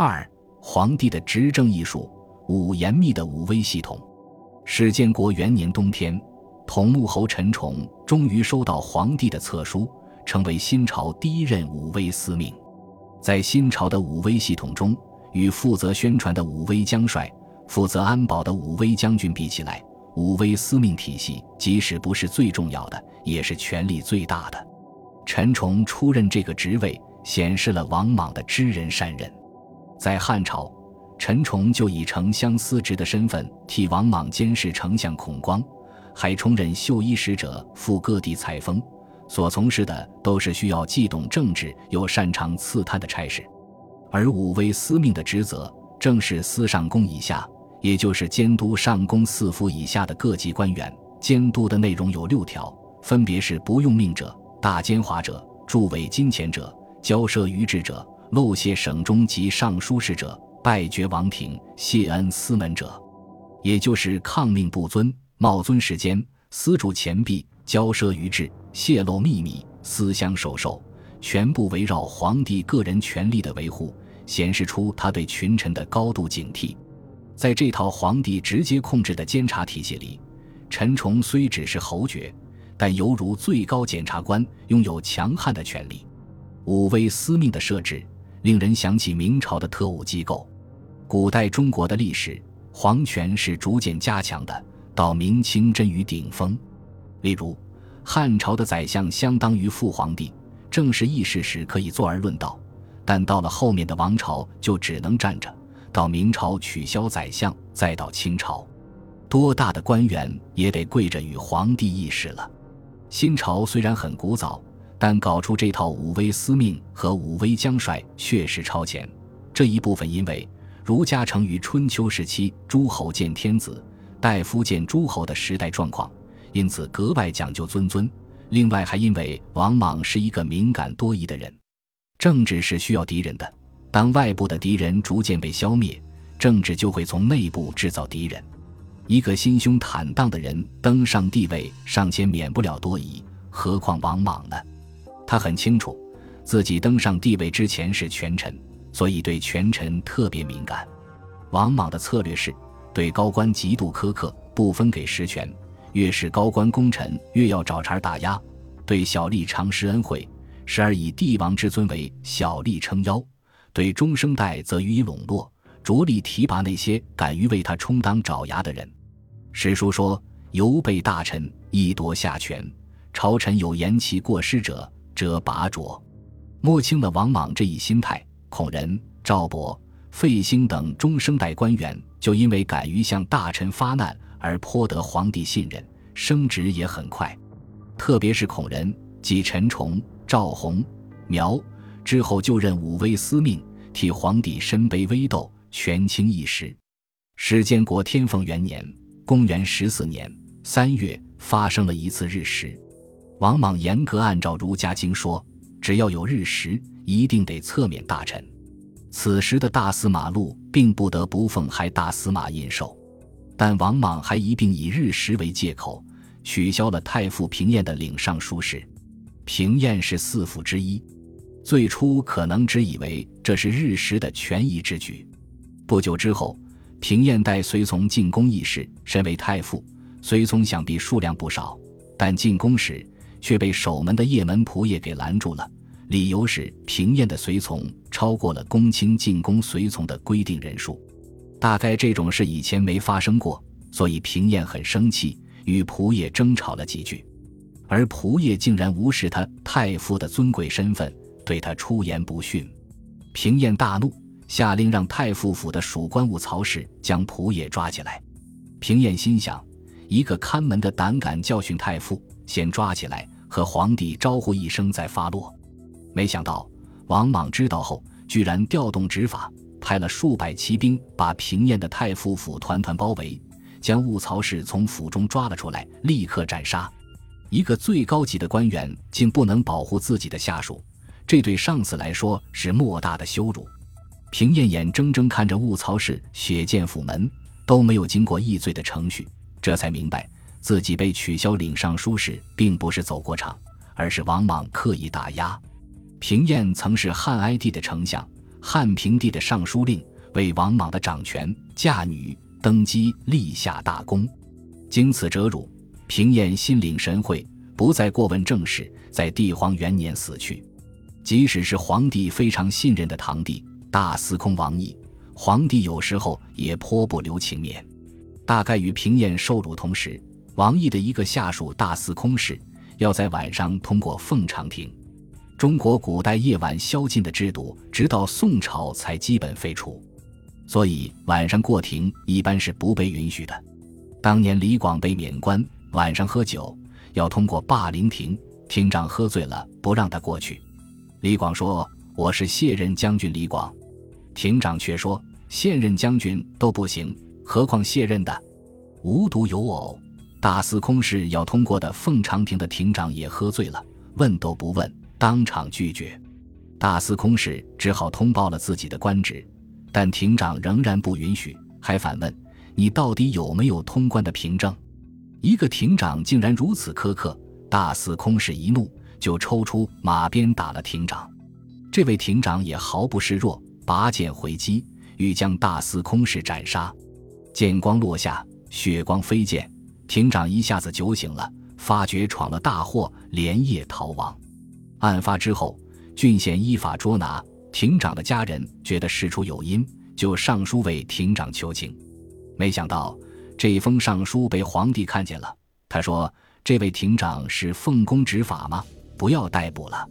二、皇帝的执政艺术。五、严密的武威系统。史建国元年冬天，同穆侯陈崇终于收到皇帝的册书，成为新朝第一任武威司命。在新朝的武威系统中，与负责宣传的武威将帅、负责安保的武威将军比起来，武威司命体系即使不是最重要的，也是权力最大的。陈崇出任这个职位，显示了王莽的知人善任。在汉朝。陈崇就以丞相司职的身份替王莽监视丞相孔光，还充任绣衣使者，赴各地采风，所从事的都是需要既懂政治又擅长刺探的差事。而武威司命的职责正是司上宫以下，也就是监督上宫四府以下的各级官员。监督的内容有六条，分别是不用命者、大奸猾者、助伪金钱者、骄奢逾制者、漏泄省中及尚书事者。拜绝王庭、谢恩司门者，也就是抗命不尊、冒尊时间、私铸钱币、骄奢于制、泄露秘密、私相授受，全部围绕皇帝个人权力的维护，显示出他对群臣的高度警惕。在这套皇帝直接控制的监察体系里，陈崇虽只是侯爵，但犹如最高检察官，拥有强悍的权力。武威司命的设置。令人想起明朝的特务机构。古代中国的历史，皇权是逐渐加强的，到明清臻于顶峰。例如，汉朝的宰相相当于父皇帝，正是议事时可以坐而论道；但到了后面的王朝，就只能站着。到明朝取消宰相，再到清朝，多大的官员也得跪着与皇帝议事了。新朝虽然很古早。但搞出这套武威司命和武威将帅确实超前，这一部分因为儒家成于春秋时期诸侯见天子、大夫见诸侯的时代状况，因此格外讲究尊尊。另外还因为王莽是一个敏感多疑的人，政治是需要敌人的，当外部的敌人逐渐被消灭，政治就会从内部制造敌人。一个心胸坦荡的人登上帝位，尚且免不了多疑，何况王莽呢？他很清楚，自己登上帝位之前是权臣，所以对权臣特别敏感。王莽的策略是，对高官极度苛刻，不分给实权，越是高官功臣，越要找茬打压；对小吏常施恩惠，时而以帝王之尊为小吏撑腰；对中生代则予以笼络，着力提拔那些敢于为他充当爪牙的人。史书说：“犹被大臣一夺下权，朝臣有言其过失者。”者拔擢，摸清了王莽这一心态，孔仁、赵博、费兴等中生代官员就因为敢于向大臣发难而颇得皇帝信任，升职也很快。特别是孔仁，即陈崇、赵弘、苗之后就任武威司命，替皇帝身背危斗，权倾一时。史建国天凤元年（公元十四年）三月，发生了一次日食。王莽严格按照儒家经说，只要有日食，一定得侧免大臣。此时的大司马路并不得不奉还大司马印绶，但王莽还一并以日食为借口，取消了太傅平晏的领尚书事。平晏是四府之一，最初可能只以为这是日食的权宜之举。不久之后，平晏带随从进宫议事，身为太傅，随从想必数量不少，但进宫时。却被守门的驿门仆也给拦住了，理由是平晏的随从超过了公卿进宫随从的规定人数。大概这种事以前没发生过，所以平晏很生气，与仆也争吵了几句，而仆也竟然无视他太傅的尊贵身份，对他出言不逊。平晏大怒，下令让太傅府的属官务曹氏将仆也抓起来。平晏心想，一个看门的胆敢教训太傅。先抓起来，和皇帝招呼一声再发落。没想到王莽知道后，居然调动执法，派了数百骑兵把平晏的太傅府团团包围，将兀曹氏从府中抓了出来，立刻斩杀。一个最高级的官员竟不能保护自己的下属，这对上司来说是莫大的羞辱。平晏眼睁睁看着兀曹氏血溅府门，都没有经过议罪的程序，这才明白。自己被取消领尚书时，并不是走过场，而是王莽刻意打压。平晏曾是汉哀帝的丞相，汉平帝的尚书令，为王莽的掌权，嫁女登基，立下大功。经此折辱，平晏心领神会，不再过问政事，在帝皇元年死去。即使是皇帝非常信任的堂弟大司空王毅，皇帝有时候也颇不留情面。大概与平晏受辱同时，王毅的一个下属大司空事，要在晚上通过凤长亭。中国古代夜晚宵禁的制度，直到宋朝才基本废除，所以晚上过亭一般是不被允许的。当年李广被免官，晚上喝酒要通过霸陵亭，亭长喝醉了不让他过去。李广说：“我是卸任将军李广。”亭长却说：“现任将军都不行，何况卸任的？”无独有偶，大司空室要通过的凤长亭的亭长也喝醉了，问都不问，当场拒绝。大司空室只好通报了自己的官职，但亭长仍然不允许，还反问。你到底有没有通关的凭证？一个亭长竟然如此苛刻，大司空室一怒，就抽出马鞭打了亭长。这位亭长也毫不示弱，拔剑回击，欲将大司空室斩杀。剑光落下，血光飞溅，庭长一下子酒醒了，发觉闯了大祸，连夜逃亡。案发之后，郡县依法捉拿庭长的家人，觉得事出有因，就上书为庭长求情。没想到这封上书被皇帝看见了。他说：“这位庭长是奉公执法吗？不要逮捕了。”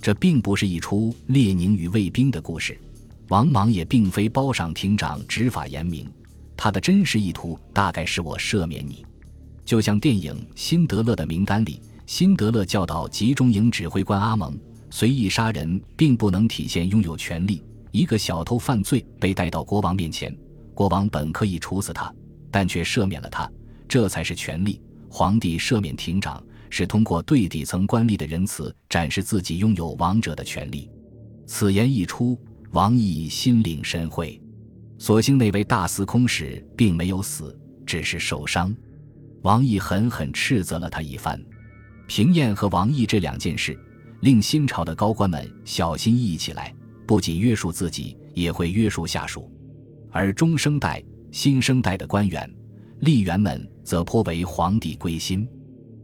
这并不是一出列宁与卫兵的故事。王莽也并非褒赏庭长执法严明，他的真实意图大概是我赦免你。就像电影《辛德勒的名单》里，辛德勒教导集中营指挥官阿蒙随意杀人，并不能体现拥有权力。一个小偷犯罪被带到国王面前。国王本可以处死他，但却赦免了他，这才是权力。皇帝赦免庭长，是通过对底层官吏的仁慈，展示自己拥有王者的权利。此言一出，王毅心领神会。所幸那位大司空使并没有死，只是受伤。王毅狠狠斥责了他一番。平燕和王毅这两件事，令新朝的高官们小心翼翼起来，不仅约束自己，也会约束下属。而中生代、新生代的官员、吏员们则颇为皇帝归心，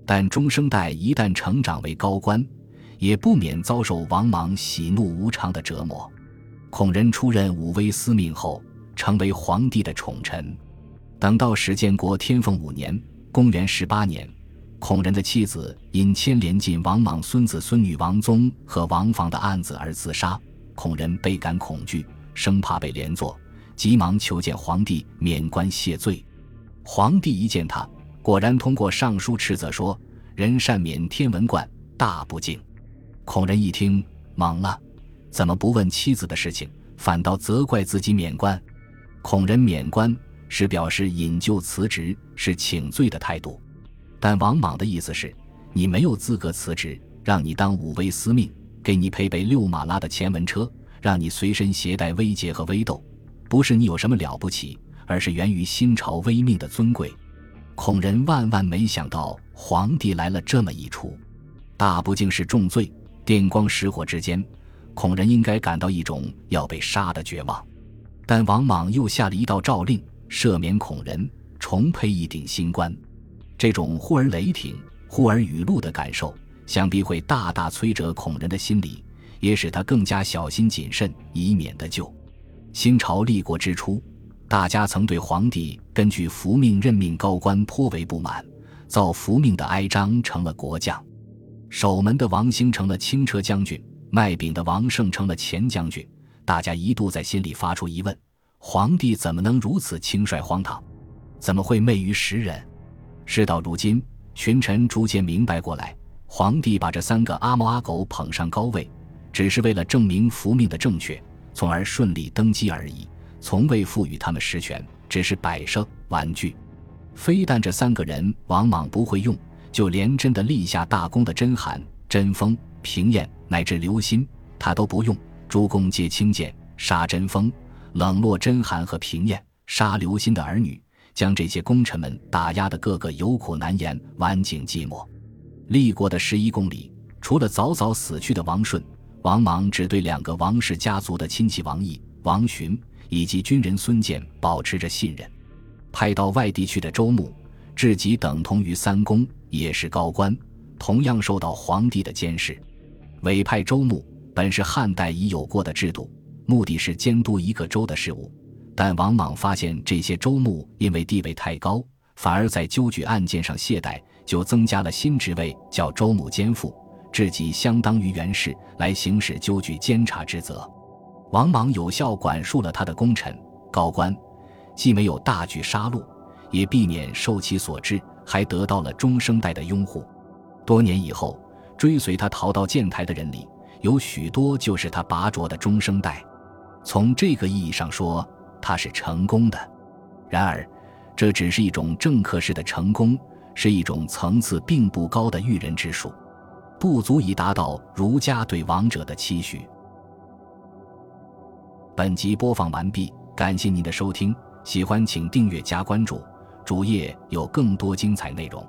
但中生代一旦成长为高官，也不免遭受王莽喜怒无常的折磨。孔仁出任武威司命后，成为皇帝的宠臣。等到史建国天凤五年（公元十八年），孔仁的妻子因牵连进王莽孙子孙女王宗和王房的案子而自杀，孔仁倍感恐惧，生怕被连坐。急忙求见皇帝免官谢罪，皇帝一见他，果然通过上书斥责说：“人善免天文冠，大不敬。”孔仁一听懵了，怎么不问妻子的事情，反倒责怪自己免官？孔仁免官是表示引咎辞职，是请罪的态度，但王莽的意思是：你没有资格辞职，让你当武威司命，给你配备六马拉的前文车，让你随身携带威节和威斗。不是你有什么了不起，而是源于新朝威命的尊贵。孔仁万万没想到皇帝来了这么一出，大不敬是重罪。电光石火之间，孔仁应该感到一种要被杀的绝望。但王莽又下了一道诏令，赦免孔仁，重配一顶新冠。这种忽而雷霆、忽而雨露的感受，想必会大大摧折孔仁的心理，也使他更加小心谨慎，以免得咎。新朝立国之初，大家曾对皇帝根据福命任命高官颇为不满，造福命的哀章成了国将，守门的王兴成了轻车将军，卖饼的王胜成了前将军。大家一度在心里发出疑问：皇帝怎么能如此轻率荒唐？怎么会媚于时人？事到如今，群臣逐渐明白过来，皇帝把这三个阿猫阿狗捧上高位，只是为了证明福命的正确。从而顺利登基而已，从未赋予他们实权，只是摆设玩具。非但这三个人往往不会用，就连真的立下大功的甄邯、甄封、平晏乃至刘歆，他都不用。诸公皆轻贱，杀甄封，冷落甄邯和平晏，杀刘歆的儿女，将这些功臣们打压的个个有苦难言，晚景寂寞。立国的十一公里，除了早早死去的王顺。王莽只对两个王氏家族的亲戚王毅、王寻以及军人孙建保持着信任。派到外地去的周穆，至极等同于三公，也是高官，同样受到皇帝的监视。委派周穆本是汉代已有过的制度，目的是监督一个州的事务。但王莽发现这些州牧因为地位太高，反而在纠举案件上懈怠，就增加了新职位，叫州牧监副，职级相当于元氏，来行使纠举监察之责。王莽有效管束了他的功臣高官。既没有大举杀戮，也避免受其所制，还得到了中生代的拥护。多年以后，追随他逃到建台的人里，有许多就是他拔擢的中生代。从这个意义上说，他是成功的。然而，这只是一种政客式的成功，是一种层次并不高的育人之术，不足以达到儒家对王者的期许。本集播放完毕，感谢您的收听。喜欢请订阅加关注，主页有更多精彩内容。